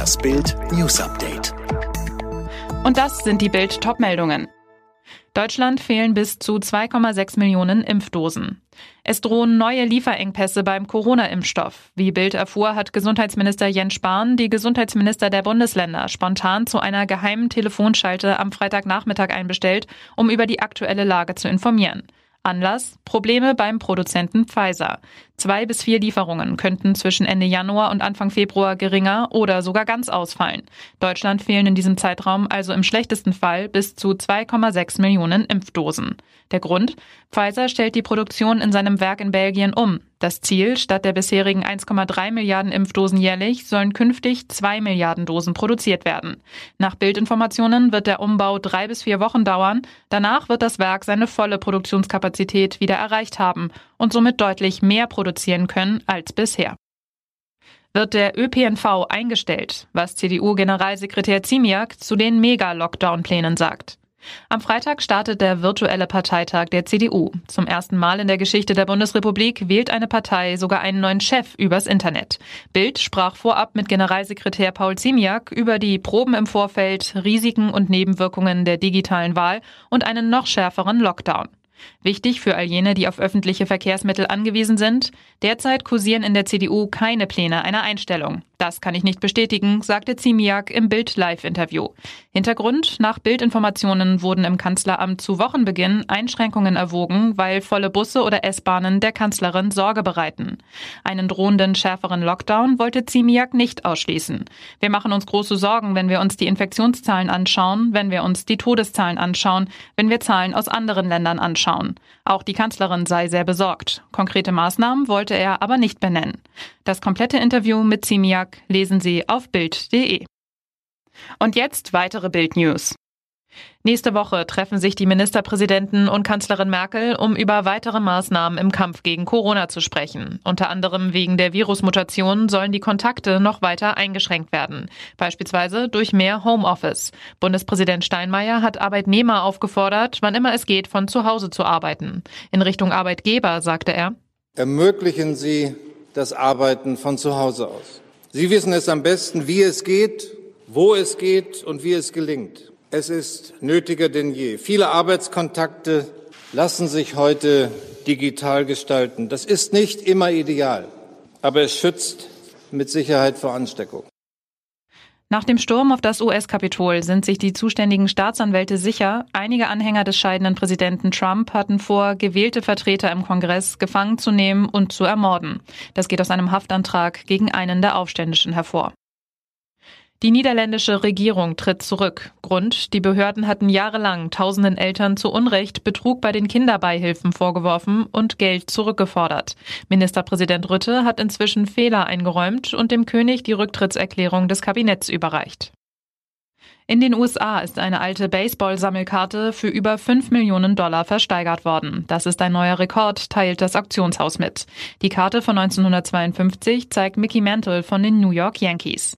Das Bild News Update. Und das sind die Bild Topmeldungen. Deutschland fehlen bis zu 2,6 Millionen Impfdosen. Es drohen neue Lieferengpässe beim Corona-Impfstoff. Wie Bild erfuhr, hat Gesundheitsminister Jens Spahn die Gesundheitsminister der Bundesländer spontan zu einer geheimen Telefonschalte am Freitagnachmittag einbestellt, um über die aktuelle Lage zu informieren. Anlass? Probleme beim Produzenten Pfizer. Zwei bis vier Lieferungen könnten zwischen Ende Januar und Anfang Februar geringer oder sogar ganz ausfallen. Deutschland fehlen in diesem Zeitraum also im schlechtesten Fall bis zu 2,6 Millionen Impfdosen. Der Grund? Pfizer stellt die Produktion in seinem Werk in Belgien um. Das Ziel, statt der bisherigen 1,3 Milliarden Impfdosen jährlich, sollen künftig 2 Milliarden Dosen produziert werden. Nach Bildinformationen wird der Umbau drei bis vier Wochen dauern. Danach wird das Werk seine volle Produktionskapazität wieder erreicht haben und somit deutlich mehr produzieren können als bisher. Wird der ÖPNV eingestellt, was CDU-Generalsekretär Ziemiak zu den Mega-Lockdown-Plänen sagt. Am Freitag startet der virtuelle Parteitag der CDU. Zum ersten Mal in der Geschichte der Bundesrepublik wählt eine Partei sogar einen neuen Chef übers Internet. Bild sprach vorab mit Generalsekretär Paul Ziemiak über die Proben im Vorfeld, Risiken und Nebenwirkungen der digitalen Wahl und einen noch schärferen Lockdown. Wichtig für all jene, die auf öffentliche Verkehrsmittel angewiesen sind. Derzeit kursieren in der CDU keine Pläne einer Einstellung. Das kann ich nicht bestätigen, sagte Ziemiak im Bild-Live-Interview. Hintergrund, nach Bildinformationen wurden im Kanzleramt zu Wochenbeginn Einschränkungen erwogen, weil volle Busse oder S-Bahnen der Kanzlerin Sorge bereiten. Einen drohenden schärferen Lockdown wollte Ziemiak nicht ausschließen. Wir machen uns große Sorgen, wenn wir uns die Infektionszahlen anschauen, wenn wir uns die Todeszahlen anschauen, wenn wir Zahlen aus anderen Ländern anschauen. Auch die Kanzlerin sei sehr besorgt. Konkrete Maßnahmen wollte er aber nicht benennen. Das komplette Interview mit Ziemiak lesen Sie auf Bild.de. Und jetzt weitere Bild News. Nächste Woche treffen sich die Ministerpräsidenten und Kanzlerin Merkel, um über weitere Maßnahmen im Kampf gegen Corona zu sprechen. Unter anderem wegen der Virusmutation sollen die Kontakte noch weiter eingeschränkt werden, beispielsweise durch mehr Homeoffice. Bundespräsident Steinmeier hat Arbeitnehmer aufgefordert, wann immer es geht, von zu Hause zu arbeiten. In Richtung Arbeitgeber sagte er, Ermöglichen Sie das Arbeiten von zu Hause aus. Sie wissen es am besten, wie es geht, wo es geht und wie es gelingt. Es ist nötiger denn je. Viele Arbeitskontakte lassen sich heute digital gestalten. Das ist nicht immer ideal, aber es schützt mit Sicherheit vor Ansteckung. Nach dem Sturm auf das US-Kapitol sind sich die zuständigen Staatsanwälte sicher, einige Anhänger des scheidenden Präsidenten Trump hatten vor, gewählte Vertreter im Kongress gefangen zu nehmen und zu ermorden. Das geht aus einem Haftantrag gegen einen der Aufständischen hervor. Die niederländische Regierung tritt zurück. Grund, die Behörden hatten jahrelang tausenden Eltern zu Unrecht Betrug bei den Kinderbeihilfen vorgeworfen und Geld zurückgefordert. Ministerpräsident Rütte hat inzwischen Fehler eingeräumt und dem König die Rücktrittserklärung des Kabinetts überreicht. In den USA ist eine alte Baseball-Sammelkarte für über 5 Millionen Dollar versteigert worden. Das ist ein neuer Rekord, teilt das Auktionshaus mit. Die Karte von 1952 zeigt Mickey Mantle von den New York Yankees.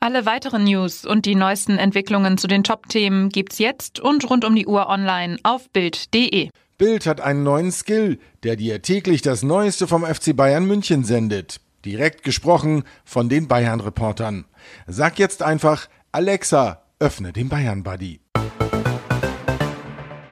Alle weiteren News und die neuesten Entwicklungen zu den Top-Themen gibt's jetzt und rund um die Uhr online auf Bild.de. Bild hat einen neuen Skill, der dir täglich das Neueste vom FC Bayern München sendet. Direkt gesprochen von den Bayern-Reportern. Sag jetzt einfach, Alexa, öffne den Bayern-Buddy.